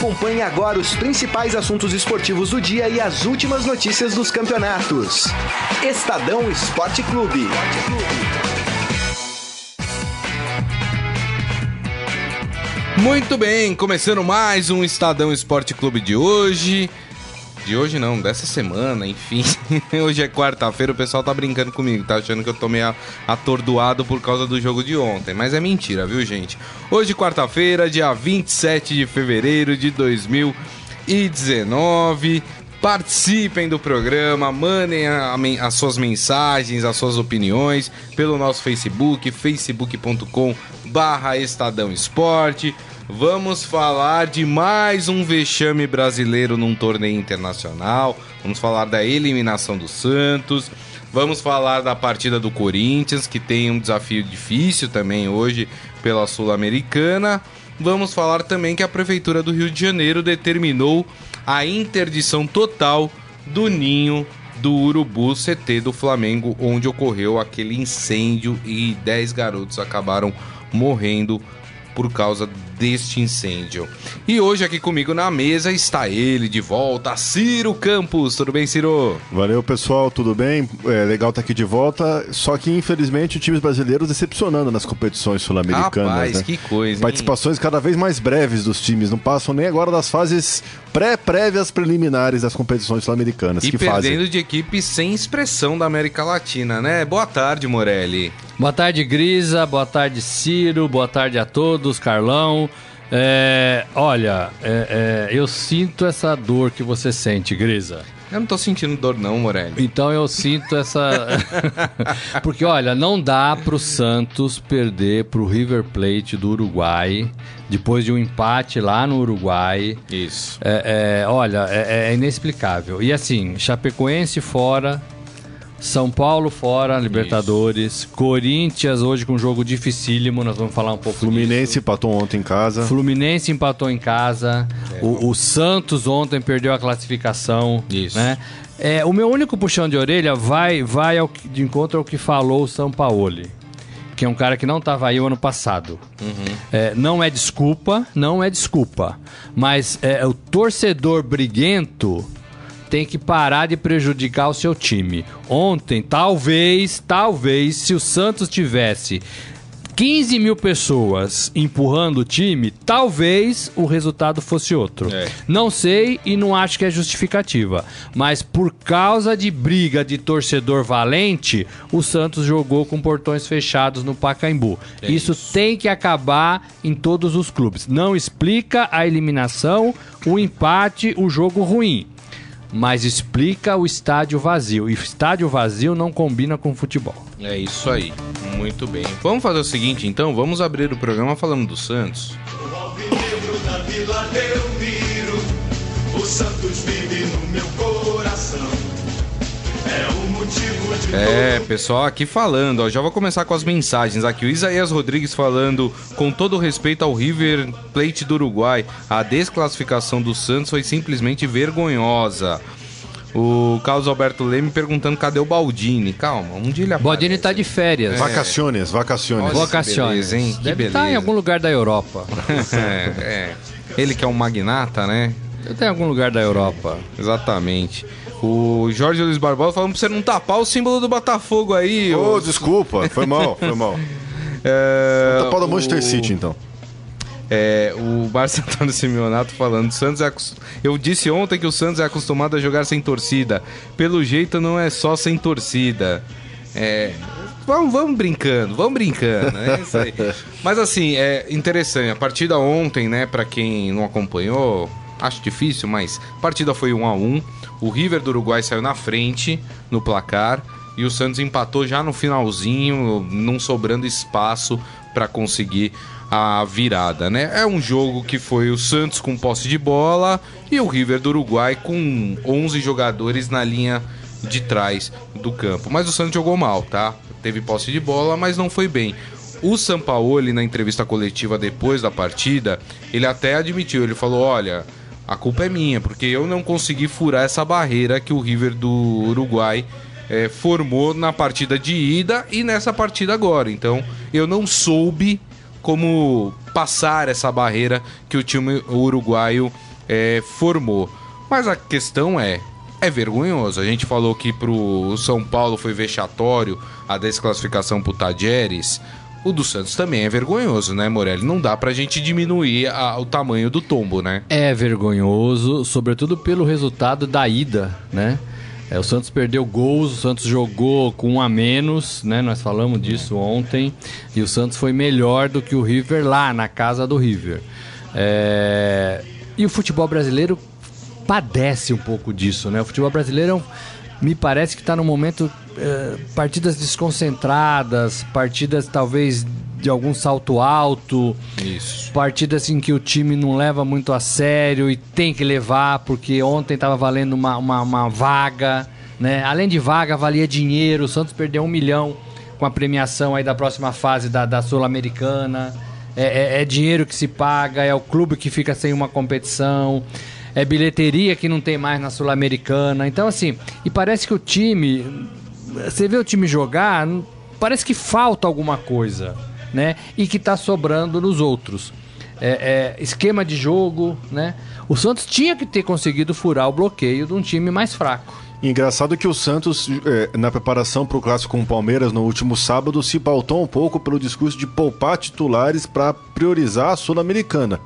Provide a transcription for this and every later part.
Acompanhe agora os principais assuntos esportivos do dia e as últimas notícias dos campeonatos. Estadão Esporte Clube. Muito bem, começando mais um Estadão Esporte Clube de hoje. De hoje não, dessa semana, enfim. hoje é quarta-feira, o pessoal tá brincando comigo, tá achando que eu tô meio atordoado por causa do jogo de ontem. Mas é mentira, viu, gente? Hoje, quarta-feira, dia 27 de fevereiro de 2019. Participem do programa, mandem a, a, as suas mensagens, as suas opiniões pelo nosso Facebook, facebook.com barra Estadão Esporte. Vamos falar de mais um vexame brasileiro num torneio internacional. Vamos falar da eliminação do Santos. Vamos falar da partida do Corinthians, que tem um desafio difícil também hoje pela Sul-Americana. Vamos falar também que a Prefeitura do Rio de Janeiro determinou a interdição total do ninho do Urubu CT do Flamengo, onde ocorreu aquele incêndio e 10 garotos acabaram morrendo por causa deste incêndio. E hoje aqui comigo na mesa está ele de volta, Ciro Campos. Tudo bem, Ciro? Valeu, pessoal, tudo bem? É legal estar aqui de volta. Só que, infelizmente, os times brasileiros decepcionando nas competições sul-americanas. Rapaz, né? que coisa. Participações hein? cada vez mais breves dos times, não passam nem agora das fases pré-prévias preliminares das competições sul-americanas. E que perdendo fazem. de equipe sem expressão da América Latina, né? Boa tarde, Morelli. Boa tarde, Grisa. Boa tarde, Ciro. Boa tarde a todos, Carlão. É, olha, é, é, eu sinto essa dor que você sente, Grisa. Eu não tô sentindo dor não, Morelli. Então eu sinto essa... Porque, olha, não dá pro Santos perder pro River Plate do Uruguai depois de um empate lá no Uruguai. Isso. É, é, olha, é, é inexplicável. E assim, Chapecoense fora, são Paulo fora, Libertadores. Isso. Corinthians hoje com um jogo dificílimo, nós vamos falar um pouco Fluminense disso. empatou ontem em casa. Fluminense empatou em casa. É, o, o, Santos ontem perdeu a classificação. Isso. Né? É, o meu único puxão de orelha vai, vai ao, de encontro ao que falou o Sampaoli. Que é um cara que não estava aí o ano passado. Uhum. É, não é desculpa, não é desculpa. Mas é, o torcedor briguento tem que parar de prejudicar o seu time. Ontem, talvez, talvez, se o Santos tivesse 15 mil pessoas empurrando o time, talvez o resultado fosse outro. É. Não sei e não acho que é justificativa. Mas por causa de briga de torcedor valente, o Santos jogou com portões fechados no Pacaembu. É isso, isso. tem que acabar em todos os clubes. Não explica a eliminação, o empate, o jogo ruim mas explica o estádio vazio. E estádio vazio não combina com futebol. É isso aí. Muito bem. Vamos fazer o seguinte, então? Vamos abrir o programa falando do Santos. O Santos vive no meu É É, pessoal aqui falando, ó, já vou começar com as mensagens aqui. O Isaías Rodrigues falando, com todo respeito ao River Plate do Uruguai, a desclassificação do Santos foi simplesmente vergonhosa. O Carlos Alberto Leme perguntando cadê o Baldini. Calma, um dia ele aparece. Baldini tá de férias. Vacaciones, vacaciones. Vocações. beleza, hein? Que Deve estar em algum lugar da Europa. é, é. Ele que é um magnata, né? Estar em algum lugar da Europa. Exatamente. O Jorge Luiz Barbosa falando pra você não tapar o símbolo do Botafogo aí. Ô, ô- desculpa, foi mal, foi mal. É, Tapar do Manchester o- City, então. É, o Márcio Antônio Simeonato falando, Santos é eu disse ontem que o Santos é acostumado a jogar sem torcida. Pelo jeito não é só sem torcida. É, vamos, vamos brincando, vamos brincando, é isso aí. Mas assim, é interessante, a partida ontem, né, para quem não acompanhou, acho difícil, mas a partida foi 1 a 1. O River do Uruguai saiu na frente no placar e o Santos empatou já no finalzinho, não sobrando espaço para conseguir a virada, né? É um jogo que foi o Santos com posse de bola e o River do Uruguai com 11 jogadores na linha de trás do campo. Mas o Santos jogou mal, tá? Teve posse de bola, mas não foi bem. O Sampaoli, na entrevista coletiva depois da partida, ele até admitiu, ele falou, olha, a culpa é minha, porque eu não consegui furar essa barreira que o River do Uruguai eh, formou na partida de ida e nessa partida agora. Então, eu não soube como passar essa barreira que o time uruguaio é, formou. Mas a questão é, é vergonhoso. A gente falou que pro São Paulo foi vexatório a desclassificação pro Tajeres. O do Santos também é vergonhoso, né, Morelli? Não dá pra gente diminuir a- o tamanho do tombo, né? É vergonhoso, sobretudo pelo resultado da ida, né? É, o Santos perdeu gols, o Santos jogou com um a menos, né? Nós falamos disso ontem. E o Santos foi melhor do que o River lá na casa do River. É, E o futebol brasileiro padece um pouco disso, né? O futebol brasileiro é um- me parece que está num momento é, partidas desconcentradas, partidas talvez de algum salto alto, Isso. partidas em que o time não leva muito a sério e tem que levar, porque ontem estava valendo uma, uma, uma vaga, né? Além de vaga, valia dinheiro. O Santos perdeu um milhão com a premiação aí da próxima fase da, da Sul-Americana. É, é- é dinheiro que se paga, é o clube que fica sem uma competição, é bilheteria que não tem mais na Sul-Americana. Então, assim, e parece que o time. Você vê o time jogar, parece que falta alguma coisa, né? E que tá sobrando nos outros. É, é, esquema de jogo, né? O Santos tinha que ter conseguido furar o bloqueio de um time mais fraco. Engraçado que o Santos, eh, na preparação para o clássico com o Palmeiras no último sábado, se pautou um pouco pelo discurso de poupar titulares para priorizar a Sul-Americana.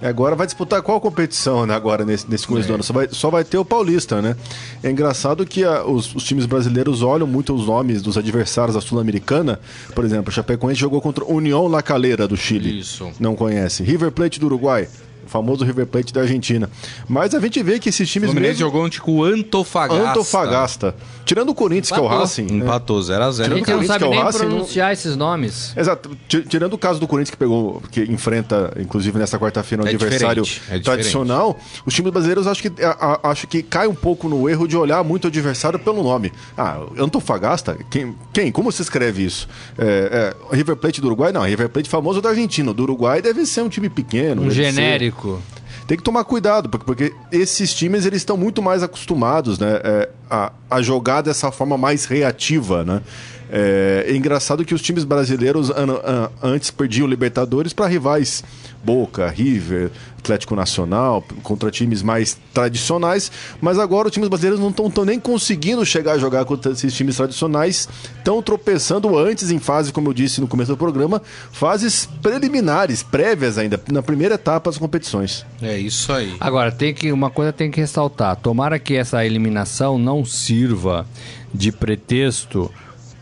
Agora vai disputar qual competição né, agora nesse, nesse começo do ano? Só vai, só vai ter o Paulista, né? É engraçado que a- os, os times brasileiros olham muito os nomes dos adversários da Sul-Americana. Por exemplo, o Chapecoense jogou contra União La Calera do Chile. Isso. Não conhece. River Plate do Uruguai. O famoso River Plate da Argentina. Mas a gente vê que esses O times Fluminense mesmo... jogou com o Antofagasta. Antofagasta. Tirando o Corinthians, que é o Empatou. Racing. né? Empatou 0x0. A gente não sabe que é o nem Racing, não- pronunciar esses nomes. Exato. Ti- Tirando o caso do Corinthians que pegou, que enfrenta, inclusive nessa quarta-feira, um É adversário é tradicional, os times brasileiros acho que, a- a- acho que cai um pouco no erro de olhar muito o adversário pelo nome. Ah, Antofagasta? Quem? quem? Como se escreve isso? É, é, River Plate do Uruguai? Não, River Plate famoso da Argentina. Do Uruguai deve ser um time pequeno. Um deve genérico. tem que tomar cuidado, porque, porque esses times eles estão muito mais acostumados né, é, a, a jogar dessa forma mais reativa. Né? É, é engraçado que os times brasileiros an- an- antes perdiam Libertadores para rivais Boca, River, Atlético Nacional, contra times mais tradicionais, mas agora os times brasileiros não estão nem conseguindo chegar a jogar contra esses times tradicionais, estão tropeçando antes em fase, como eu disse no começo do programa, fases preliminares, prévias ainda, na primeira etapa das competições. É isso aí. Agora, tem que, uma coisa tem que ressaltar. Tomara que essa eliminação não sirva de pretexto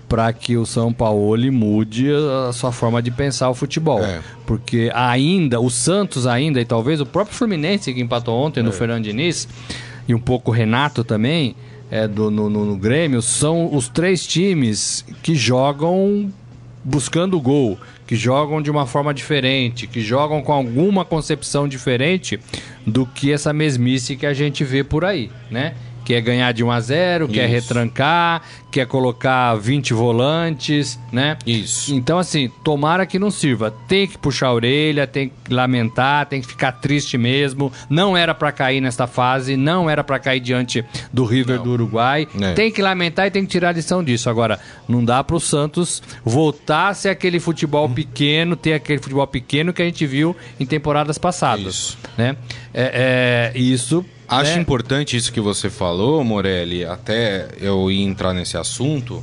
para que o São Paulo mude a sua forma de pensar o futebol. É. Porque ainda, o Santos ainda, e talvez o próprio Fluminense que empatou ontem no Fernando Diniz, e um pouco o Renato também, é, do, no, no- no Grêmio, são os três times que jogam buscando o gol, que jogam de uma forma diferente, que jogam com alguma concepção diferente do que essa mesmice que a gente vê por aí, né? Quer ganhar de 1 a 0, quer Isso. retrancar, quer colocar 20 volantes, né? Isso. Então, assim, tomara que não sirva. Tem que puxar a orelha, tem que lamentar, tem que ficar triste mesmo. Não era pra cair nesta fase, não era pra cair diante do River do Uruguai. É. Tem que lamentar e tem que tirar a lição disso. Agora, não dá pro Santos voltar a ser aquele futebol pequeno, ter aquele futebol pequeno que a gente viu em temporadas passadas. Isso. Né? É, é, isso. Acho né? importante isso que você falou, Morelli, até eu ir entrar nesse assunto.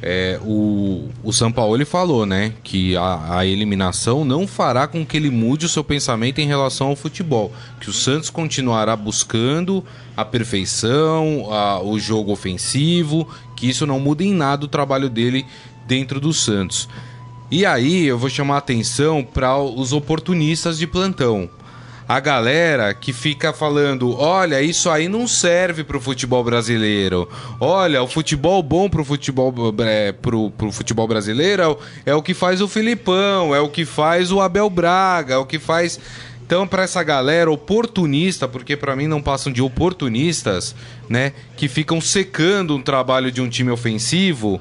É, o, o Sampaoli falou, né, que a, a eliminação não fará com que ele mude o seu pensamento em relação ao futebol. Que o Santos continuará buscando a perfeição, a- o jogo ofensivo, que isso não muda em nada o trabalho dele dentro do Santos. E aí eu vou chamar a atenção para os oportunistas de plantão. A galera que fica falando, olha, isso aí não serve pro futebol brasileiro. Olha, o futebol bom pro futebol, é, pro, pro futebol brasileiro é o, é que faz o Filipão, é o que faz o Abel Braga, é o que faz... Então, para essa galera oportunista, porque para mim não passam de oportunistas, né, que ficam secando um trabalho de um time ofensivo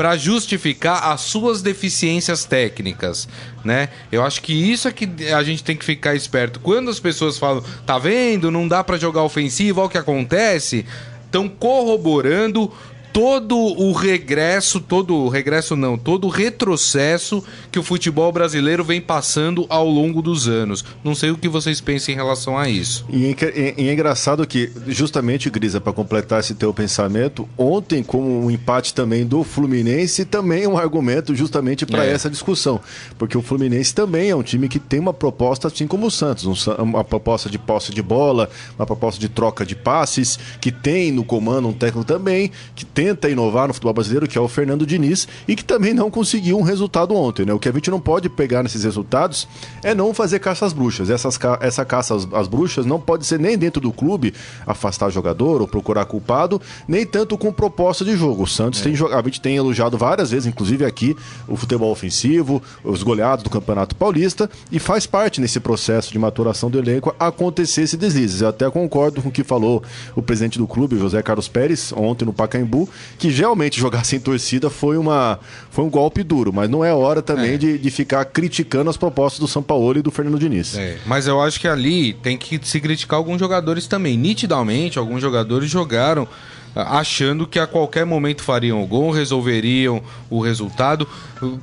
para justificar as suas deficiências técnicas, né? Eu acho que isso é que a gente tem que ficar esperto. Quando as pessoas falam, tá vendo, não dá para jogar ofensivo, olha o que acontece, estão corroborando todo o regresso, todo o regresso não, todo o retrocesso que o futebol brasileiro vem passando ao longo dos anos. Não sei o que vocês pensam em relação a isso. E é, e- e é engraçado que, justamente, Grisa, para completar esse teu pensamento, ontem, com um empate também do Fluminense, também é um argumento justamente para É. essa discussão. Porque o Fluminense também é um time que tem uma proposta, assim como o Santos, um uma proposta de posse de bola, uma proposta de troca de passes, que tem no comando um técnico também, que tenta inovar no futebol brasileiro, que é o Fernando Diniz, e que também não conseguiu um resultado ontem. Né? O que a gente não pode pegar nesses resultados é não fazer caça às bruxas. Essas, essa caça às, às bruxas não pode ser nem dentro do clube, afastar jogador ou procurar culpado, nem tanto com proposta de jogo. O Santos tem jogado, a gente tem elogiado várias vezes, inclusive aqui, o futebol ofensivo, os goleados do Campeonato Paulista, e faz parte nesse processo de maturação do elenco acontecer esse deslizes. Eu até concordo com o que falou o presidente do clube, José Carlos Pérez, ontem no Pacaembu, que realmente jogar sem torcida foi, uma, foi um golpe duro, mas não é hora também É. de, de ficar criticando as propostas do São Paulo e do Fernando Diniz. É, mas eu acho que ali tem que se criticar alguns jogadores também. Nitidamente, alguns jogadores jogaram ah, achando que a qualquer momento fariam o gol, resolveriam o resultado.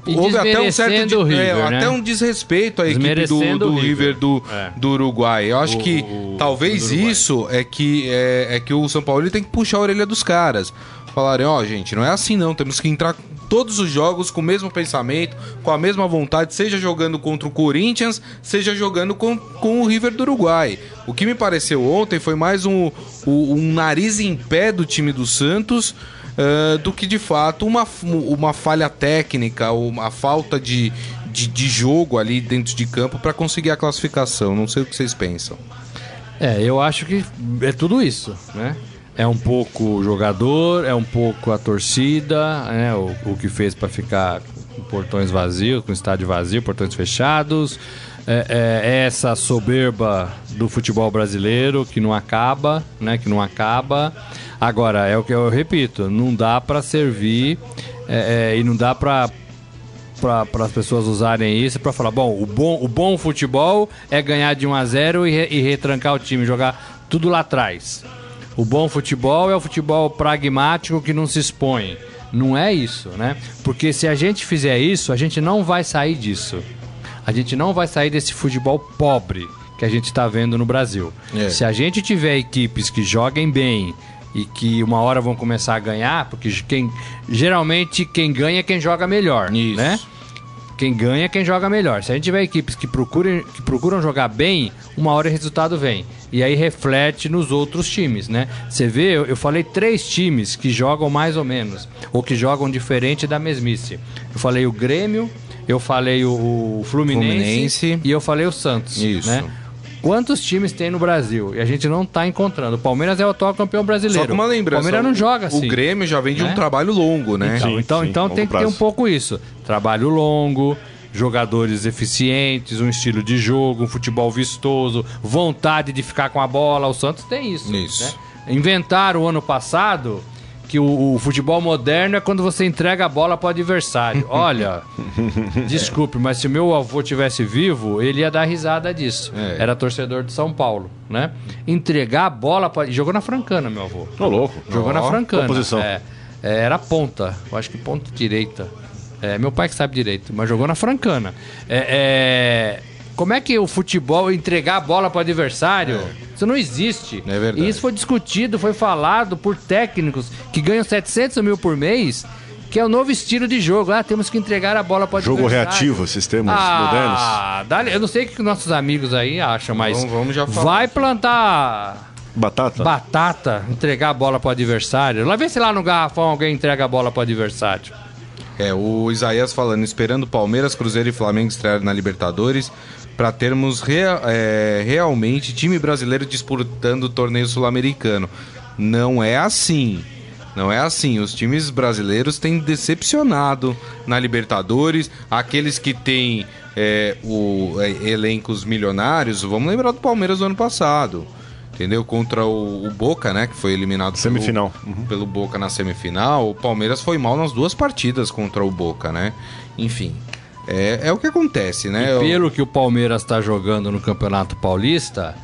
E Houve até um certo de- River, é, né? até um desrespeito à equipe do, do River. River do, É. do Uruguai. Eu acho O- que o- talvez isso é que é, é que o São Paulo ele tem que puxar a orelha dos caras. Falarem, ó, gente, não é assim não, temos que entrar todos os jogos com o mesmo pensamento, com a mesma vontade, seja jogando contra o Corinthians, seja jogando com, com o River do Uruguai. O que me pareceu ontem foi mais um, um, um nariz em pé do time do Santos ah, do que de fato uma, uma falha técnica, uma falta de, de, de jogo ali dentro de campo para conseguir a classificação. Não sei o que vocês pensam. É, eu acho que é tudo isso, né? É um pouco o jogador, é um pouco a torcida, né? O, o que fez para ficar com portões vazios, com estádio vazio, portões fechados. É, é- é essa soberba do futebol brasileiro que não acaba, né? Que não acaba. Agora, é o que eu repito, não dá para servir é, é, e não dá para para as pessoas usarem isso para falar, bom o, bom, o bom futebol é ganhar de 1 a 0 e, re- e retrancar o time, jogar tudo lá atrás. O bom futebol é o futebol pragmático que não se expõe. Não é isso, né? Porque se a gente fizer isso, a gente não vai sair disso. A gente não vai sair desse futebol pobre que a gente está vendo no Brasil. É. Se a gente tiver equipes que joguem bem e que uma hora vão começar a ganhar, porque quem geralmente quem ganha é quem joga melhor, Isso. né? Quem ganha é quem joga melhor. Se a gente tiver equipes que que procuram jogar bem, uma hora o resultado vem. E aí reflete nos outros times, né? Você vê, eu, eu falei três times que jogam mais ou menos, ou que jogam diferente da mesmice. Eu falei o Grêmio, eu falei o, Fluminense, Fluminense. e eu falei o Santos. Isso. Né? Quantos times tem no Brasil? E a gente não tá encontrando. O Palmeiras é o atual campeão brasileiro. Só uma lembrança. O Palmeiras não joga assim. O Grêmio já vem de um né? trabalho longo, né? Então, Sim, então, sim, então longo tem que ter prazo. um pouco isso. Trabalho longo, jogadores eficientes, um estilo de jogo, um futebol vistoso, vontade de ficar com a bola. O Santos tem isso. Isso. né? Inventaram o ano passado que o, o futebol moderno é quando você entrega a bola para o adversário. Olha, desculpe, mas se o meu avô tivesse vivo, ele ia dar risada disso. É. Era torcedor de São Paulo, né? Entregar a bola para jogou na Francana, meu avô. Ô, louco. Jogou na Ó, Francana. posição? É, é, era ponta. Eu acho que ponta direita. É, meu pai que sabe direito, mas jogou na Francana. É, é, como é que o futebol entregar a bola para o adversário? Isso não existe. É verdade. E isso foi discutido, foi falado por técnicos que ganham 700 mil por mês, que é o novo estilo de jogo. Ah, temos que entregar a bola para o Jogo reativo, sistemas modernos. Ah, dá- eu não sei o que nossos amigos aí acham, mas Vamos- vamos já falar. vai plantar Batata? batata, entregar a bola pro adversário. Lá vê se lá no garrafão alguém entrega a bola pro adversário. É, o Isaías falando, esperando Palmeiras, Cruzeiro e Flamengo estrear na Libertadores para termos rea- é, realmente time brasileiro disputando o torneio sul-americano. Não é assim. Não é assim. Os times brasileiros têm decepcionado na Libertadores. Aqueles que têm é, o, é, elencos milionários, vamos lembrar do Palmeiras do ano passado. Entendeu? Contra o, o Boca, né? Que foi eliminado pelo- Semifinal. pelo Boca na semifinal, o Palmeiras foi mal nas duas partidas contra o Boca, né? Enfim, é, é o que acontece, né? E Eu- pelo que o Palmeiras tá jogando no Campeonato Paulista,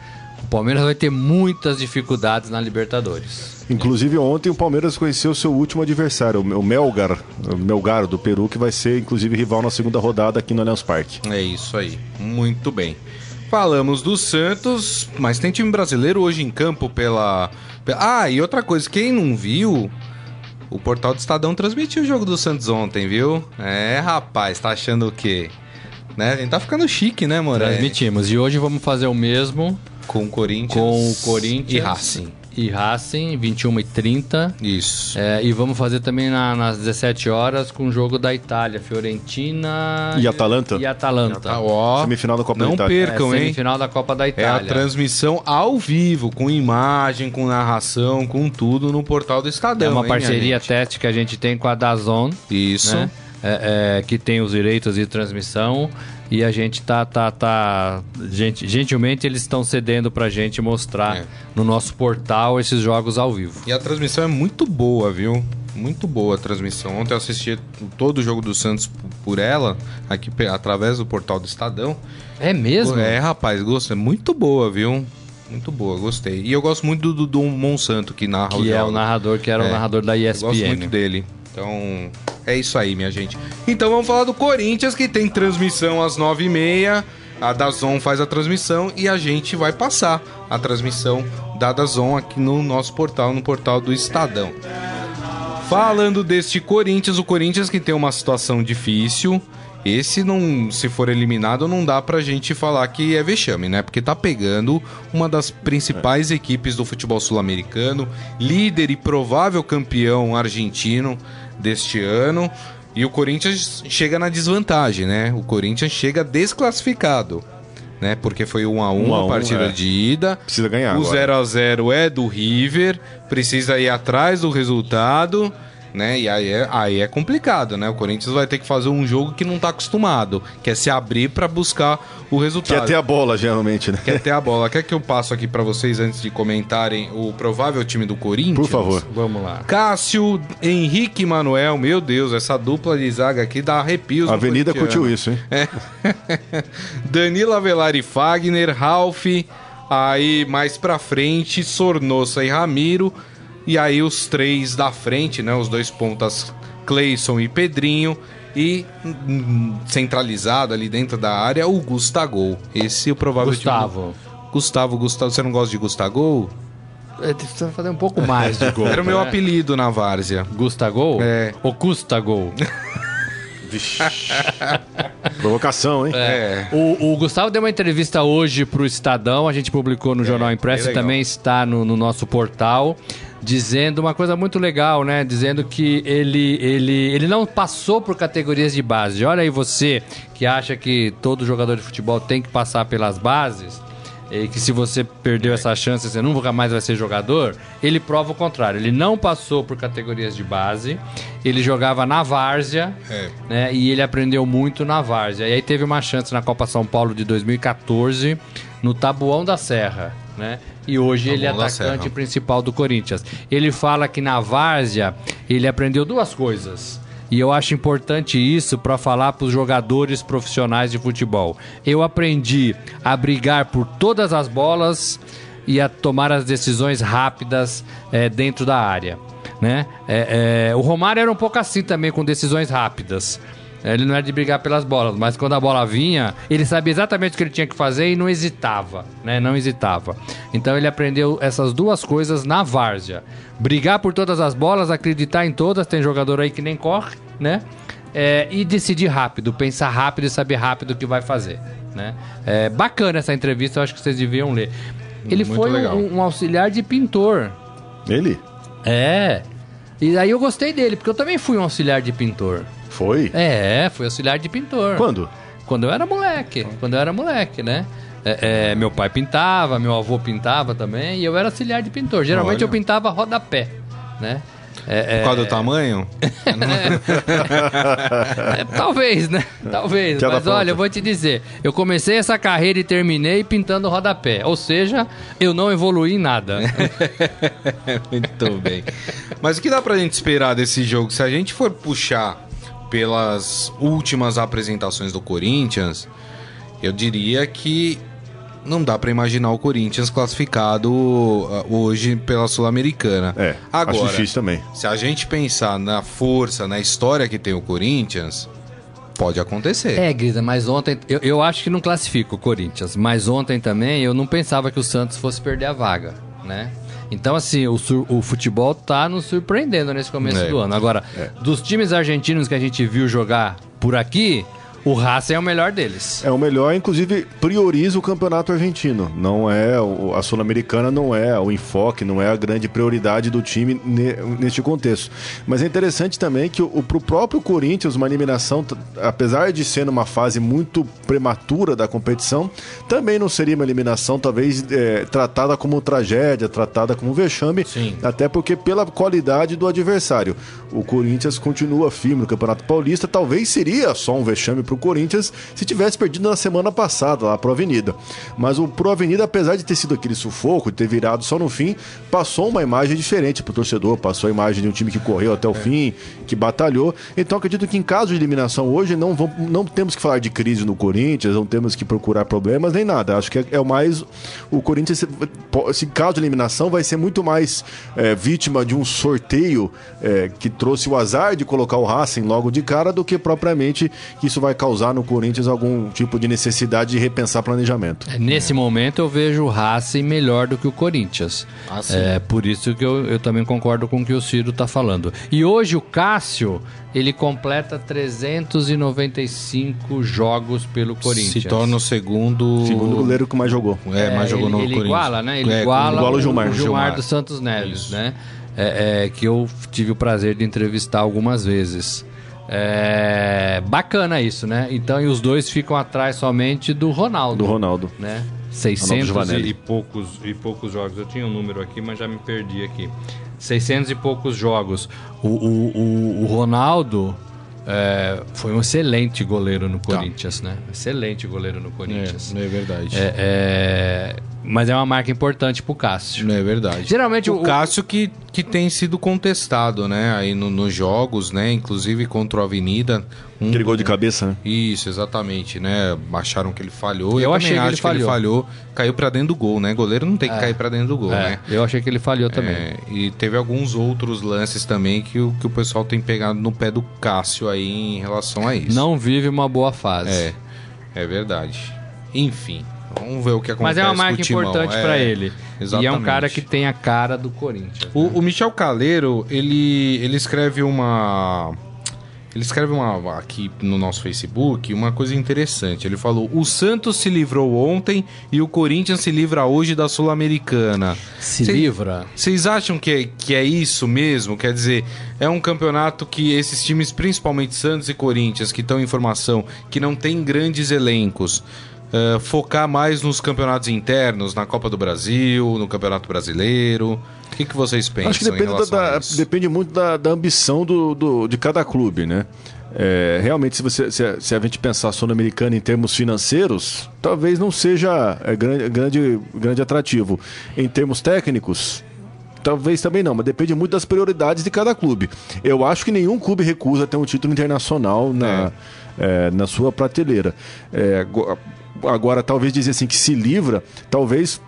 O Palmeiras vai ter muitas dificuldades na Libertadores. Inclusive, ontem o Palmeiras conheceu seu último adversário, o Melgar, o Melgar do Peru, que vai ser, inclusive, rival na segunda rodada aqui no Allianz Parque. É isso aí. Muito bem. Falamos do Santos, mas tem time brasileiro hoje em campo pela. Ah, e outra coisa, quem não viu, o portal do Estadão transmitiu o jogo do Santos ontem, viu? É, rapaz, tá achando o quê? Né? A gente tá ficando chique, né, Moraes? Transmitimos. E hoje vamos fazer o mesmo Com o Corinthians. com o Corinthians E Racing. E Racing, 21 e 30. Isso. É, e vamos fazer também na- nas 17 horas com o jogo da Itália, Fiorentina E Atalanta? E Atalanta. Tá, ó. Semifinal da Copa Não da Itália. É, percam, hein? semifinal da Copa da É a Itália. transmissão ao vivo, com imagem, com narração, com tudo no portal do Estadão. É uma hein, parceria teste que a gente tem com a Dazon, Isso. né? É, é, que tem os direitos de transmissão e a gente tá, tá, tá gente, gentilmente eles estão cedendo pra gente mostrar É. no nosso portal esses jogos ao vivo. E a transmissão é muito boa, viu? Muito boa a transmissão. Ontem eu assisti todo o jogo do Santos por ela, aqui através do portal do Estadão. É mesmo? É, rapaz, gosto. É muito boa, viu? Muito boa, gostei. E eu gosto muito do, do Dom Monsanto, que narra o Que é jogo. o narrador, que era É, o narrador da Eu gosto muito ESPN. dele. Então, é isso aí, minha gente. Então vamos falar do Corinthians, que tem transmissão às 9h30. A Dazon faz a transmissão e a gente vai passar a transmissão da Dazon aqui no nosso portal, no portal do Estadão. Falando deste Corinthians, o Corinthians que tem uma situação difícil. Esse não, se for eliminado, não dá pra gente falar que é vexame, né? Porque tá pegando uma das principais equipes do futebol sul-americano, líder e provável campeão argentino deste ano. E o Corinthians chega na desvantagem, né? O Corinthians chega desclassificado, né? Porque foi 1 a 1 Um a a um, partida é. de ida. Precisa ganhar O agora. 0 a 0 é do River, precisa ir atrás do resultado, né? E aí é, aí é complicado, né? O Corinthians vai ter que fazer um jogo que não tá acostumado, que é se abrir pra buscar o resultado. Quer ter a bola, geralmente, né? Quer ter a bola. Quer que eu passo aqui pra vocês antes de comentarem o provável time do Corinthians? Por favor. Vamos lá. Cássio, Henrique e Manuel, meu Deus, essa dupla de zaga aqui dá arrepios. A Avenida curtiu isso, hein? Danilo Avelar e Fagner, Ralph, aí mais pra frente, Sornossa e Ramiro, e aí os três da frente, né, os dois pontas, Cleison e Pedrinho, e hum, centralizado ali dentro da área, o Gustavo. Esse é o provável Gustavo. Gustavo, Gustavo, você não gosta de Gustavo? É, Precisa fazer um pouco mais de gol. Era o meu né? apelido na várzea. Gustavo? É. Ou Custa Gol? Provocação, hein? É. O, o Gustavo deu uma entrevista hoje pro Estadão, a gente publicou no Jornal Impresso e legal. também está no, no nosso portal, dizendo uma coisa muito legal, né? Dizendo que ele, ele, ele não passou por categorias de base. Olha aí você que acha que todo jogador de futebol tem que passar pelas bases. E que se você perdeu essa chance, você nunca mais vai ser jogador. Ele prova o contrário. Ele não passou por categorias de base. Ele jogava na várzea É. né? E ele aprendeu muito na várzea. E aí teve uma chance na Copa São Paulo de 2014 no Tabuão da Serra, né? E hoje ele é atacante principal do Corinthians. Ele fala que na várzea ele aprendeu duas coisas. E eu acho importante isso para falar para os jogadores profissionais de futebol. Eu aprendi a brigar por todas as bolas e a tomar as decisões rápidas eh, dentro da área. Né? É, é, o Romário era um pouco assim também, com decisões rápidas. Ele não era de brigar pelas bolas, mas quando a bola vinha, ele sabia exatamente o que ele tinha que fazer e não hesitava, né? Não hesitava. Então ele aprendeu essas duas coisas na várzea. Brigar por todas as bolas, acreditar em todas, tem jogador aí que nem corre, né? É, e decidir rápido, pensar rápido e saber rápido o que vai fazer, né? É bacana essa entrevista, eu acho que vocês deviam ler. Ele Muito foi um, um auxiliar de pintor. Ele? É. E aí eu gostei dele, porque eu também fui um auxiliar de pintor. Foi? É, fui auxiliar de pintor. Quando? Quando eu era moleque. Quando eu era moleque, né? É, é, meu pai pintava, meu avô pintava também, e eu era auxiliar de pintor. Geralmente Olha. eu pintava rodapé, né? É, Por causa do tamanho? é, talvez, né? Talvez. Mas olha, eu vou te dizer, eu comecei essa carreira e terminei pintando rodapé. Ou seja, eu não evoluí em nada. Muito bem. Mas o que dá pra gente esperar desse jogo? Se a gente for puxar pelas últimas apresentações do Corinthians, eu diria que não dá pra imaginar o Corinthians classificado uh, hoje pela Sul-Americana. É, Agora, acho difícil também. se a gente pensar na força, na história que tem o Corinthians, pode acontecer. É, Grisa, mas ontem. Eu, eu acho que não classifica o Corinthians. Mas ontem também eu não pensava que o Santos fosse perder a vaga, né? Então, assim, o, sur- o futebol tá nos surpreendendo nesse começo É. do ano. Agora, dos times argentinos que a gente viu jogar por aqui, o Racing é o melhor deles. É o melhor, inclusive prioriza o campeonato argentino. Não é a sul-americana não é o enfoque, não é a grande prioridade do time ne- neste contexto. Mas é interessante também que o, pro próprio Corinthians uma eliminação, apesar de ser numa fase muito prematura da competição, também não seria uma eliminação talvez é, tratada como tragédia, tratada como vexame, Sim. até porque pela qualidade do adversário. O Corinthians continua firme no Campeonato Paulista, talvez seria só um vexame pro Corinthians se tivesse perdido na semana passada lá pro Avenida. Mas o pro Avenida, apesar de ter sido aquele sufoco, de ter virado só no fim, passou uma imagem diferente pro torcedor, passou a imagem de um time que correu até o fim, que batalhou. Então acredito que em caso de eliminação hoje não vamos, não temos que falar de crise no Corinthians, não temos que procurar problemas nem nada. Acho que é, é o mais o Corinthians se, se caso de eliminação vai ser muito mais é, vítima de um sorteio é, que trouxe o azar de colocar o Racing logo de cara do que propriamente que isso vai causar no Corinthians algum tipo de necessidade de repensar planejamento. É, Nesse momento eu vejo o Racing melhor do que o Corinthians. Ah, é por isso que eu, eu também concordo com o que o Ciro tá falando. E hoje o Cássio, ele completa 395 jogos pelo Corinthians. Se torna o segundo. Segundo goleiro que mais jogou. É, mas jogou ele, no ele Corinthians. iguala, né? Ele É, iguala, iguala o o Gilmar. Gilmar, Gilmar. dos Santos Neves, Isso. né? É, é, que eu tive o prazer de entrevistar algumas vezes. É, bacana isso, né? Então, e os dois ficam atrás somente do Ronaldo. Do Ronaldo. Né? 600 Giovanelli. e poucos, e poucos jogos. Eu tinha um número aqui, mas já me perdi aqui. 600 e poucos jogos. O, o, o, o Ronaldo é, foi um excelente goleiro no Corinthians, né? Excelente goleiro no Corinthians. É, é verdade. É, é, mas é uma marca importante pro Cássio. Não é verdade. Geralmente o o- Cássio que, que tem sido contestado, né? Aí no- nos jogos, né? Inclusive contra o Avenida. Um, Aquele gol de cabeça, né? Isso, exatamente, né? Acharam que ele falhou. Eu também achei que ele acho que ele falhou. falhou. Caiu pra dentro do gol, né? Goleiro não tem que cair pra dentro do gol, É, né? eu achei que ele falhou também. É, e teve alguns outros lances também que o, que o pessoal tem pegado no pé do Cássio aí em relação a isso. Não vive uma boa fase. É, é verdade. Enfim, vamos ver o que acontece Mas é uma marca importante É, pra ele. E é um exatamente. cara que tem a cara do Corinthians. O, o Michel Caleiro, ele, ele escreve uma. Ele escreve uma, aqui no nosso Facebook uma coisa interessante. Ele falou: o Santos se livrou ontem e o Corinthians se livra hoje da Sul-Americana. Se Cê- livra. Vocês acham que é, que é isso mesmo? Quer dizer, é um campeonato que esses times, principalmente Santos e Corinthians, que estão em formação, que não tem grandes elencos, eh, focar mais nos campeonatos internos, na Copa do Brasil, no Campeonato Brasileiro? O que, que vocês pensam Acho que depende, da- depende muito da, da ambição do, do- de cada clube, né? É, realmente, se, você, se, a, se a gente pensar Sul-Americana em termos financeiros, talvez não seja é, grande, grande, grande atrativo. Em termos técnicos, talvez também não, mas depende muito das prioridades de cada clube. Eu acho que nenhum clube recusa ter um título internacional na, é, na sua prateleira. É, ago- agora, talvez dizer assim que se livra, talvez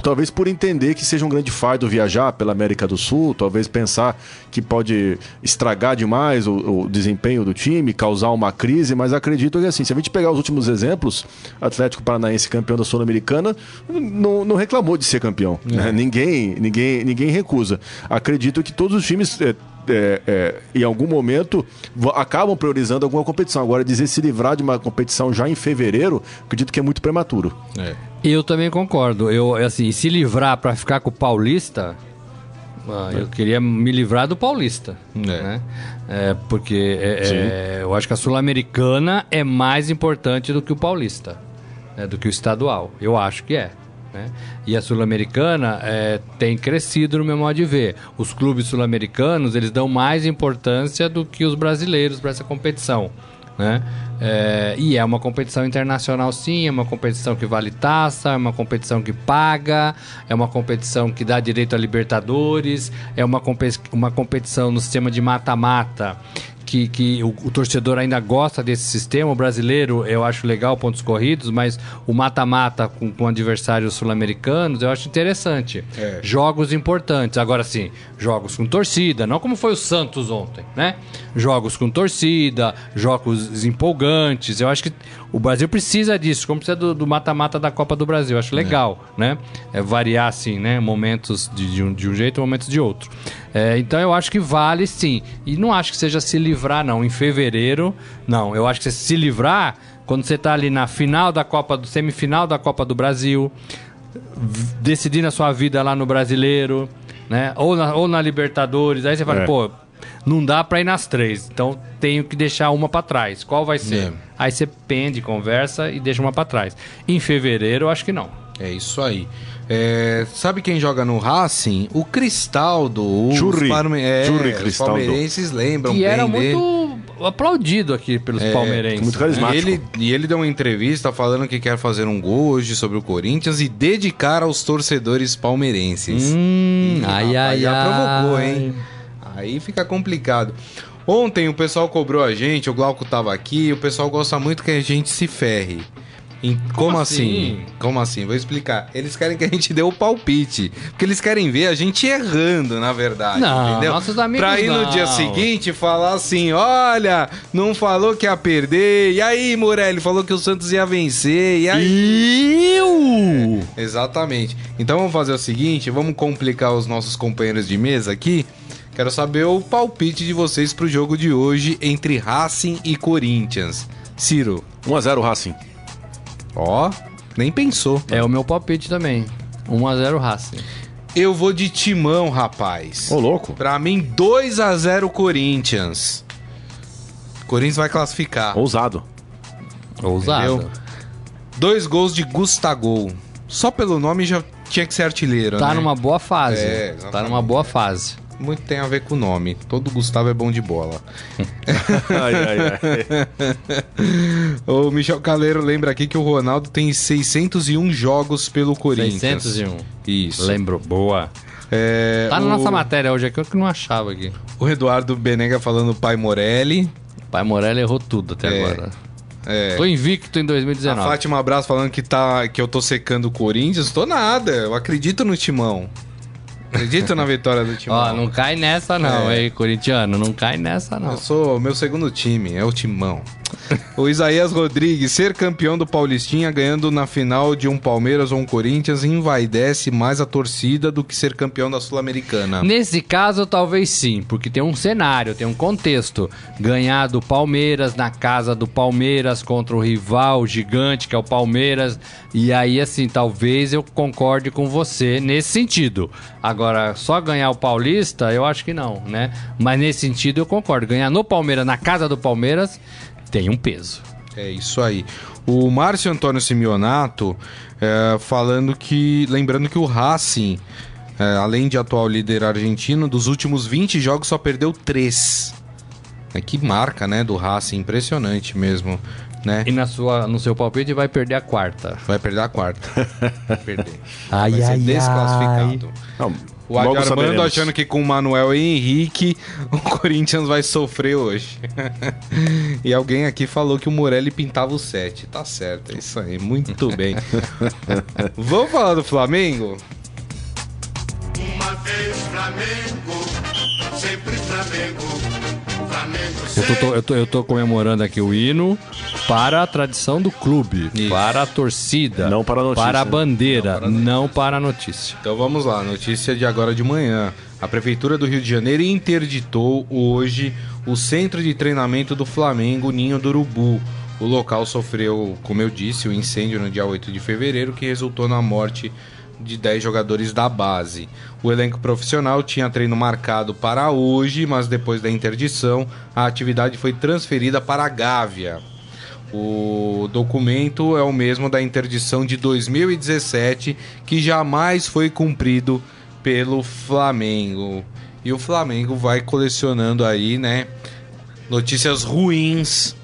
talvez por entender que seja um grande fardo viajar pela América do Sul, talvez pensar que pode estragar demais o, o desempenho do time, causar uma crise, mas acredito que assim, se a gente pegar os últimos exemplos, Atlético Paranaense campeão da Sul-Americana não, não reclamou de ser campeão, né? ninguém, ninguém, ninguém recusa. Acredito que todos os times é, é, é, em algum momento acabam priorizando alguma competição. Agora, dizer se livrar de uma competição já em fevereiro, acredito que é muito prematuro. É. Eu também concordo. Eu, assim, se livrar pra ficar com o Paulista, ah, eu queria me livrar do Paulista. É. Né? É, porque é, é, eu acho que a Sul-Americana é mais importante do que o Paulista, né, do que o estadual. Eu acho que é. Né? E a Sul-Americana é, tem crescido no meu modo de ver. Os clubes sul-americanos eles dão mais importância do que os brasileiros para essa competição. Né? É, e é uma competição internacional, sim, é uma competição que vale taça, é uma competição que paga, é uma competição que dá direito a Libertadores, é uma, uma competição no sistema de mata-mata que, que o, o torcedor ainda gosta desse sistema. O brasileiro, eu acho legal pontos corridos, mas o mata-mata com, com adversários sul-americanos, eu acho interessante. É. Jogos importantes. Agora sim, jogos com torcida, não como foi o Santos ontem, né? Jogos com torcida, jogos empolgantes. Eu acho que o Brasil precisa disso, como precisa do mata-mata da Copa do Brasil. Acho legal, né? É variar, assim, né? Momentos de, de um, de um jeito, momentos de outro. É, então eu acho que vale sim. E não acho que seja se livrar, não. Em fevereiro, não. Eu acho que se livrar quando você tá ali na final da Copa do semifinal da Copa do Brasil, decidindo a sua vida lá no brasileiro, né? Ou na, ou na Libertadores. Aí você fala, É. pô, não dá pra ir nas três. Então tenho que deixar uma pra trás. Qual vai ser? É. Aí você pende, conversa e deixa uma pra trás. Em fevereiro, eu acho que não. É isso aí. É, sabe quem joga no Racing? O Cristaldo. Os Churri. parme- é, Churri os Cristaldo. palmeirenses lembram Que bem era dele. muito aplaudido aqui pelos palmeirenses. muito carismático. E ele, e ele deu uma entrevista falando que quer fazer um gol hoje sobre o Corinthians e dedicar aos torcedores palmeirenses. Hum, Ih, ai, rapaz, ai, já provocou, ai. hein? Aí fica complicado. Ontem o pessoal cobrou a gente, o Glauco tava aqui, o pessoal gosta muito que a gente se ferre. Em- como, assim? assim? Como assim? Vou explicar. Eles querem que a gente dê o palpite. Porque eles querem ver a gente errando, na verdade. Não, entendeu? nossos amigos Pra ir no não. dia seguinte falar assim: olha, não falou que ia perder. E aí, Morelli, falou que o Santos ia vencer. E aí? Eu! Exatamente. Então vamos fazer o seguinte, vamos complicar os nossos companheiros de mesa aqui. Quero saber o palpite de vocês pro jogo de hoje entre Racing e Corinthians. Ciro, 1x0 Racing. ó, nem pensou. É o meu palpite também. 1x0 Racing. Eu vou de timão, rapaz. Ô, louco. Pra mim, 2 a 0 Corinthians. Corinthians vai classificar. Ousado. Ousado. Entendeu? Dois gols de Gustavo. Só pelo nome já tinha que ser artilheiro, Tá né? numa boa fase. É, tá numa boa fase. Muito tem a ver com o nome. Todo Gustavo é bom de bola. ai, ai, ai. O Michel Caleiro lembra aqui que o Ronaldo tem 601 jogos pelo Corinthians. 601. Isso. Lembro, boa. É, Tá na o, nossa matéria hoje aqui, eu que não achava aqui. O Eduardo Benega falando pai Morelli. Pai Morelli errou tudo até É. agora. É, Tô invicto em a 2019. Fátima Abraço falando que, tá, que eu tô secando o Corinthians. Tô nada, eu acredito no Timão. Acredito na vitória do Timão. Ó, não cai nessa não, É. hein, corintiano. Não cai nessa não. Eu sou o meu segundo time, é o Timão. O Isaías Rodrigues, ser campeão do Paulistinha ganhando na final de um Palmeiras ou um Corinthians envaidece mais a torcida do que ser campeão da Sul-Americana. Nesse caso, talvez sim, porque tem um cenário, tem um contexto. Ganhar do Palmeiras na casa do Palmeiras contra o rival gigante que é o Palmeiras. E aí, assim, talvez eu concorde com você nesse sentido. Agora, só ganhar o Paulista, eu acho que não, né? Mas nesse sentido eu concordo. Ganhar no Palmeiras, na casa do Palmeiras, tem um peso. É isso aí. O Márcio Antônio Simeonato é, falando que. Lembrando que o Racing, é, além de atual líder argentino, dos últimos 20 jogos só perdeu 3. É, que marca, né, do Racing, impressionante mesmo, né? E na sua, no seu palpite vai perder a quarta. Vai perder a quarta. Vai perder. Ai, Vai ser ai, desclassificado. Não, O Adi logo Armando saberemos. achando que com o Manuel e Henrique o Corinthians vai sofrer hoje. e alguém aqui falou que o Morelli pintava o 7. Tá certo, é isso aí. Muito bem. Vamos falar do Flamengo? Uma vez Flamengo, sempre Flamengo. Eu tô, eu, tô, eu tô comemorando aqui o hino para a tradição do clube, Isso. para a torcida, Não para a notícia, para a né? bandeira, não para a notícia. Então vamos lá, notícia de agora de manhã. A Prefeitura do Rio de Janeiro interditou hoje o centro de treinamento do Flamengo, Ninho do Urubu. O local sofreu, como eu disse, o incêndio no dia 8 de fevereiro, que resultou na morte de 10 jogadores da base. O elenco profissional tinha treino marcado para hoje, mas depois da interdição, a atividade foi transferida para a Gávea. O documento é o mesmo da interdição de 2017, que jamais foi cumprido pelo Flamengo. E o Flamengo vai colecionando aí, né, notícias ruins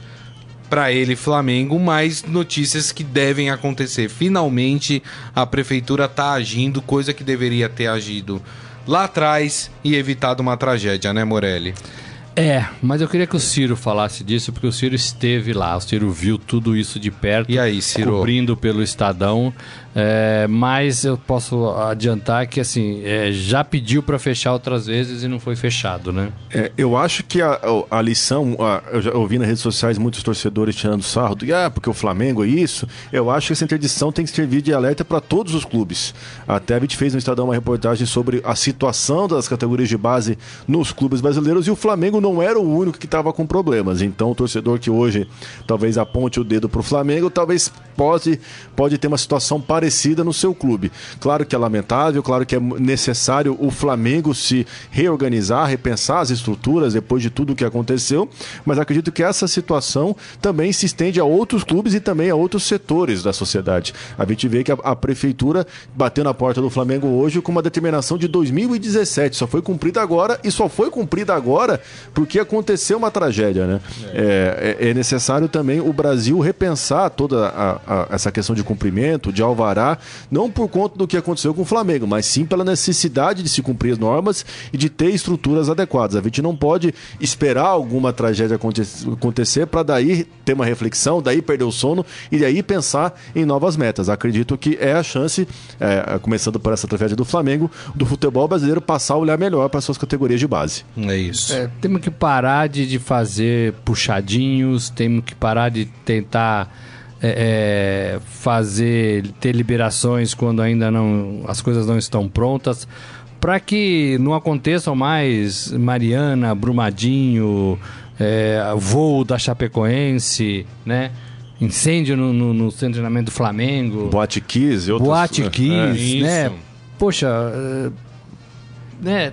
para ele, Flamengo, mas notícias que devem acontecer. Finalmente, a prefeitura tá agindo, coisa que deveria ter agido lá atrás e evitado uma tragédia, né, Morelli? É, mas eu queria que o Ciro falasse disso, porque o Ciro esteve lá, o Ciro viu tudo isso de perto. E aí, Ciro? Cobrindo pelo Estadão. É, mas eu posso adiantar que, assim, é, já pediu para fechar outras vezes e não foi fechado, né? É, eu acho que a, a lição, a- eu já ouvi nas redes sociais muitos torcedores tirando sarro, de, ah, porque o Flamengo é isso. Eu acho que essa interdição tem que servir de alerta para todos os clubes. Até a gente fez no Estadão uma reportagem sobre a situação das categorias de base nos clubes brasileiros e o Flamengo não era o único que estava com problemas. Então, o torcedor que hoje talvez aponte o dedo para o Flamengo, talvez pode, pode ter uma situação parecida no seu clube. Claro que é lamentável, claro que é necessário o Flamengo se reorganizar, repensar as estruturas depois de tudo o que aconteceu, mas acredito que essa situação também se estende a outros clubes e também a outros setores da sociedade. A gente vê que a, a prefeitura bateu na porta do Flamengo hoje com uma determinação de 2017, só foi cumprida agora e só foi cumprida agora porque aconteceu uma tragédia, né? É, é- é necessário também o Brasil repensar toda a- a- essa questão de cumprimento, de alvará, não por conta do que aconteceu com o Flamengo, mas sim pela necessidade de se cumprir as normas e de ter estruturas adequadas. A gente não pode esperar alguma tragédia aconte- acontecer para daí ter uma reflexão, daí perder o sono e daí pensar em novas metas. Acredito que é a chance, é, começando por essa tragédia do Flamengo, do futebol brasileiro passar a olhar melhor para suas categorias de base. É isso. É, temos que parar de, de fazer puxadinhos, temos que parar de tentar é, é, fazer, ter liberações quando ainda não as coisas não estão prontas, para que não aconteçam mais Mariana, Brumadinho, é, voo da Chapecoense, né? Incêndio no, no, no centro de treinamento do Flamengo. Boate Kiss e outras... Boate É. Kiss, isso. né? Poxa, eh, né?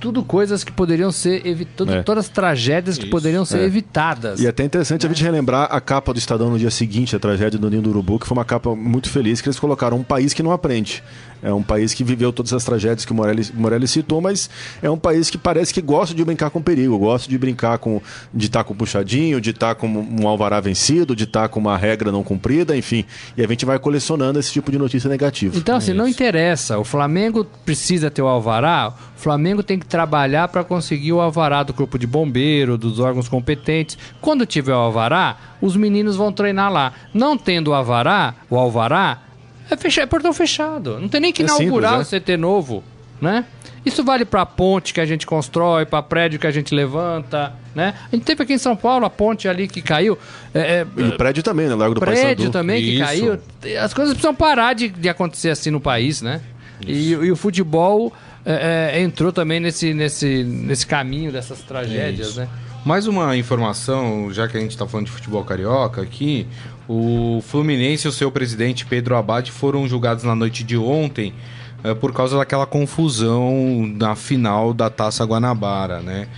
Tudo coisas que poderiam ser evitadas, É. todas as tragédias que Isso. poderiam ser É. evitadas. E até interessante a gente relembrar a capa do Estadão no dia seguinte, a tragédia do Ninho do Urubu, que foi uma capa muito feliz, que eles colocaram um país que não aprende. É um país que viveu todas as tragédias que o Morelli, Morelli citou, mas é um país que parece que gosta de brincar com perigo, gosta de brincar com. de estar com puxadinho, de estar com um alvará vencido, de estar com uma regra não cumprida, enfim. E a gente vai colecionando esse tipo de notícia negativa. Então, assim, não interessa. O Flamengo precisa ter o alvará. O Flamengo tem que trabalhar para conseguir o alvará do corpo de bombeiro, dos órgãos competentes. Quando tiver o alvará, os meninos vão treinar lá. Não tendo o alvará, o alvará, é, fecha- é portão fechado. Não tem nem que É inaugurar simples, o CT novo, né? Isso vale para ponte que a gente constrói, para prédio que a gente levanta, né? A gente teve aqui em São Paulo a ponte ali que caiu. É, é, E prédio também, né? Largo do prédio Paissandu. também que Isso. caiu. As coisas precisam parar de, de acontecer assim no país, né? E, e o futebol é, é, entrou também nesse, nesse, nesse caminho dessas tragédias, né? Mais uma informação, já que a gente está falando de futebol carioca aqui, o Fluminense e o seu presidente Pedro Abad foram julgados na noite de ontem eh, por causa daquela confusão na final da Taça Guanabara, né?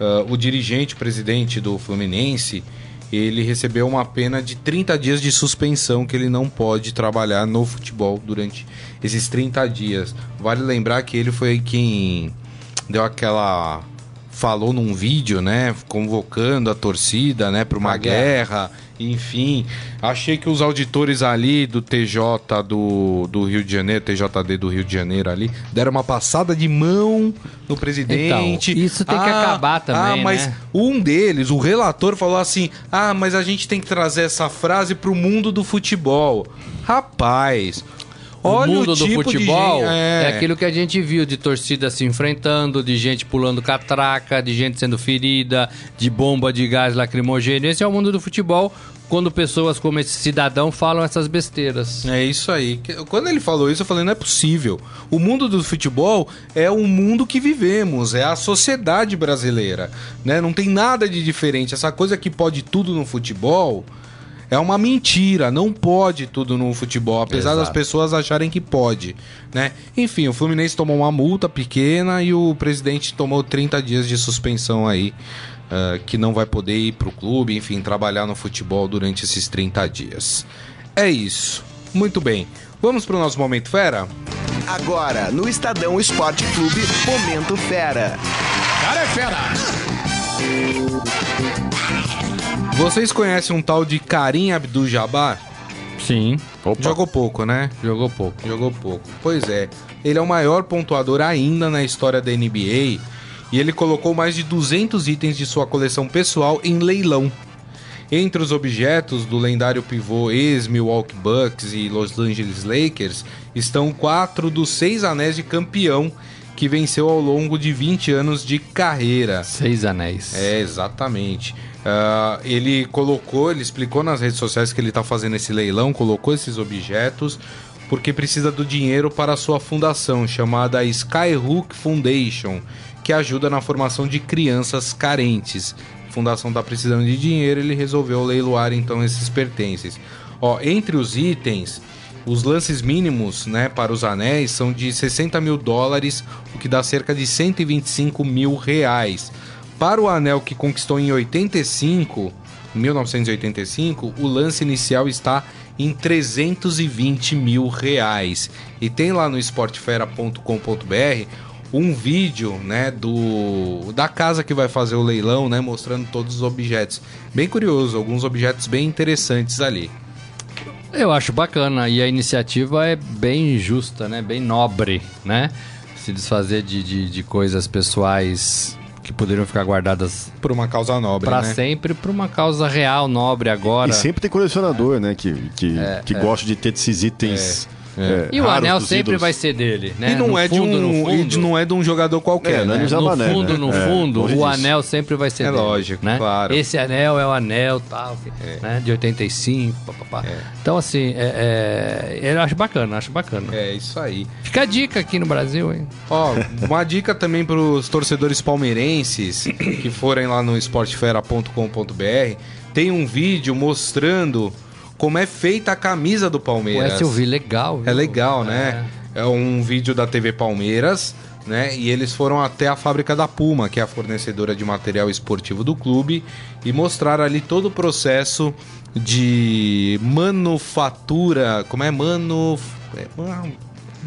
Ah, o dirigente, presidente do Fluminense, ele recebeu uma pena de 30 dias de suspensão que ele não pode trabalhar no futebol durante esses 30 dias. Vale lembrar que ele foi quem deu aquela falou num vídeo, né, convocando a torcida, né, para uma Pra guerra. enfim. Achei que os auditores ali do TJ do, do Rio de Janeiro, TJD do Rio de Janeiro ali, deram uma passada de mão no presidente. Então, isso tem que acabar também, Ah, mas né? um deles, o relator, falou assim: ah, mas a gente tem que trazer essa frase pro mundo do futebol. Rapaz. Olha o mundo do tipo de futebol gente- é. aquilo que a gente viu de torcida se enfrentando, de gente pulando catraca, de gente sendo ferida, de bomba de gás lacrimogêneo. Esse é o mundo do futebol quando pessoas como esse cidadão falam essas besteiras. É isso aí. Quando ele falou isso, eu falei, não é possível. O mundo do futebol é o mundo que vivemos, é a sociedade brasileira, né? Não tem nada de diferente. Essa coisa que pode tudo no futebol é uma mentira, não pode tudo no futebol, apesar das Exato. pessoas acharem que pode, né? Enfim, o Fluminense tomou uma multa pequena e o presidente tomou 30 dias de suspensão aí. ah, que não vai poder ir pro clube, enfim, trabalhar no futebol durante esses 30 dias. É isso. Muito bem. Vamos pro nosso Momento Fera? Agora, no Estadão Esporte Clube, Momento Fera. Cara é fera! Vocês conhecem um tal de Karim Abdul-Jabbar? Sim, Jogou pouco, né? jogou pouco. Jogou pouco. Pois é. Ele é o maior pontuador ainda na história da NBA. E ele colocou mais de 200 itens de sua coleção pessoal em leilão. Entre os objetos do lendário pivô ex-Milwaukee Bucks e Los Angeles Lakers estão quatro dos seis anéis de campeão que venceu ao longo de 20 anos de carreira. Seis anéis. É, exatamente. Ah, ele colocou, ele explicou nas redes sociais que ele está fazendo esse leilão, colocou esses objetos porque precisa do dinheiro para a sua fundação, chamada Skyhook Foundation, que ajuda na formação de crianças carentes. A fundação está precisando de dinheiro, ele resolveu leiloar então esses pertences. Ó, entre os itens, os lances mínimos né, para os anéis são de 60 mil dólares, o que dá cerca de 125 mil reais. Para o anel que conquistou em 85, 1985, o lance inicial está em 320 mil reais. E tem lá no esportefera.com.br um vídeo, né, do da casa que vai fazer o leilão, né, mostrando todos os objetos. Bem curioso, alguns objetos bem interessantes ali. Eu acho bacana e a iniciativa é bem justa, né? Bem nobre, né? Se desfazer de, de, de coisas pessoais que poderiam ficar guardadas Por uma causa nobre, para né? sempre por uma causa real, nobre agora. E sempre tem colecionador, né? Que, que, que gosta de ter esses itens. É, E o raros anel sempre ídolos. vai ser dele, né? E não No é de fundo, um, no e fundo, de- não é de um jogador qualquer, É, é né? de no Mané, fundo, né? no É, fundo, o disso. anel sempre vai ser É dele, lógico, né? claro. Esse anel é o anel tal, né? De 85, papapá. Então, assim, é, é, eu acho bacana, acho bacana. É isso aí. Fica a dica aqui no Brasil, hein? Ó, uma dica também para os torcedores palmeirenses que forem lá no esportefera.com.br, tem um vídeo mostrando como é feita a camisa do Pô, Palmeiras. essa eu vi, legal. viu? É legal, né? É um vídeo da TV Palmeiras, né? E eles foram até a fábrica da Puma, que é a fornecedora de material esportivo do clube, e mostraram ali todo o processo de manufatura, como é manu é,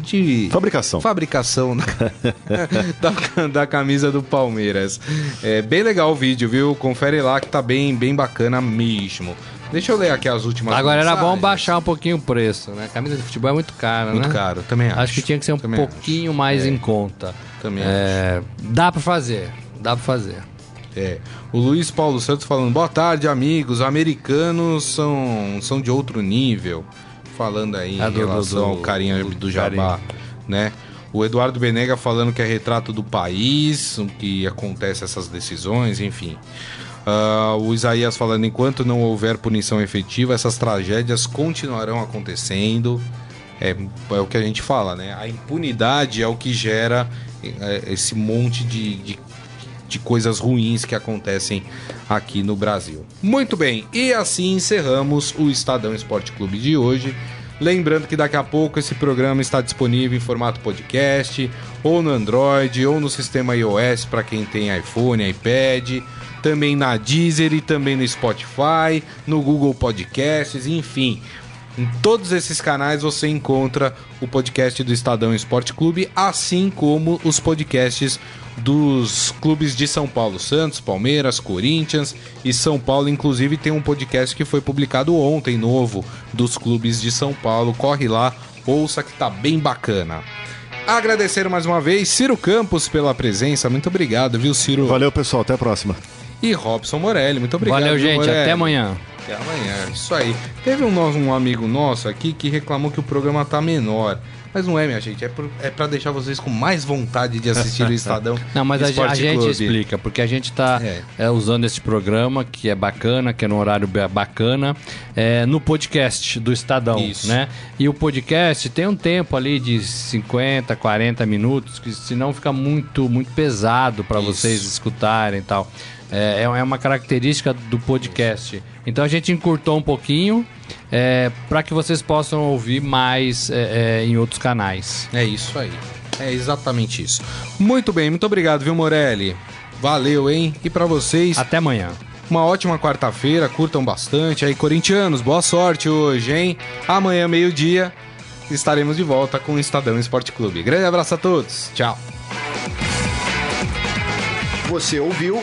de Fabricação. fabricação né? da, da camisa do Palmeiras. É bem legal o vídeo, viu? Confere lá que tá bem, bem bacana mesmo. Deixa eu ler aqui as últimas Agora era bom mensagens. baixar um pouquinho o preço, né? Camisa de futebol é muito cara, Muito né? caro, também acho. Acho que tinha que ser um Também pouquinho mais em conta. Também É, dá pra fazer, dá pra fazer. É. O Luiz Paulo Santos falando, boa tarde, amigos. Americanos são, são de outro nível. Falando aí em Ah, do- relação do- ao carinha do, do Jabá, carinha. né? O Eduardo Benega falando que é retrato do país, o que acontece essas decisões, enfim. Ah, o Isaías falando, enquanto não houver punição efetiva, essas tragédias continuarão acontecendo. É, é o que a gente fala, né? A impunidade é o que gera é, esse monte de, de de coisas ruins que acontecem aqui no Brasil. Muito bem, e assim encerramos o Estadão Esporte Clube de hoje. Lembrando que daqui a pouco esse programa está disponível em formato podcast, ou no Android, ou no sistema iOS para quem tem iPhone, iPad, também na Deezer e também no Spotify, no Google Podcasts, enfim. Em todos esses canais você encontra o podcast do Estadão Esporte Clube, assim como os podcasts dos clubes de São Paulo, Santos, Palmeiras, Corinthians e São Paulo. Inclusive tem um podcast que foi publicado ontem, novo, dos clubes de São Paulo. Corre lá, ouça que tá bem bacana. Agradecer mais uma vez Ciro Campos pela presença. Muito obrigado, viu, Ciro? Valeu, pessoal. Até a próxima. E Robson Morelli. Muito obrigado. Valeu, gente. Morelli? Até amanhã. Até amanhã, isso aí. Teve um, um amigo nosso aqui que reclamou que o programa tá menor. Mas não é, minha gente. É, por, é pra deixar vocês com mais vontade de assistir o Estadão. Não, mas a, ge- a Esporte gente Clube. explica, porque a gente tá É. é, usando esse programa, que é bacana, que é no horário ba- bacana, é, no podcast do Estadão, Isso. né? E o podcast tem um tempo ali de 50, 40 minutos, que senão fica muito, muito pesado para vocês escutarem e tal. É, é uma característica do podcast. Então a gente encurtou um pouquinho é, para que vocês possam ouvir mais é, é, em outros canais. É isso aí. É exatamente isso. Muito bem, muito obrigado, viu, Morelli? Valeu, hein? E pra vocês, Até amanhã. uma ótima quarta-feira. Curtam bastante. Aí, corintianos, boa sorte hoje, hein? Amanhã, meio-dia, estaremos de volta com o Estadão Esporte Clube. Grande abraço a todos. Tchau. Você ouviu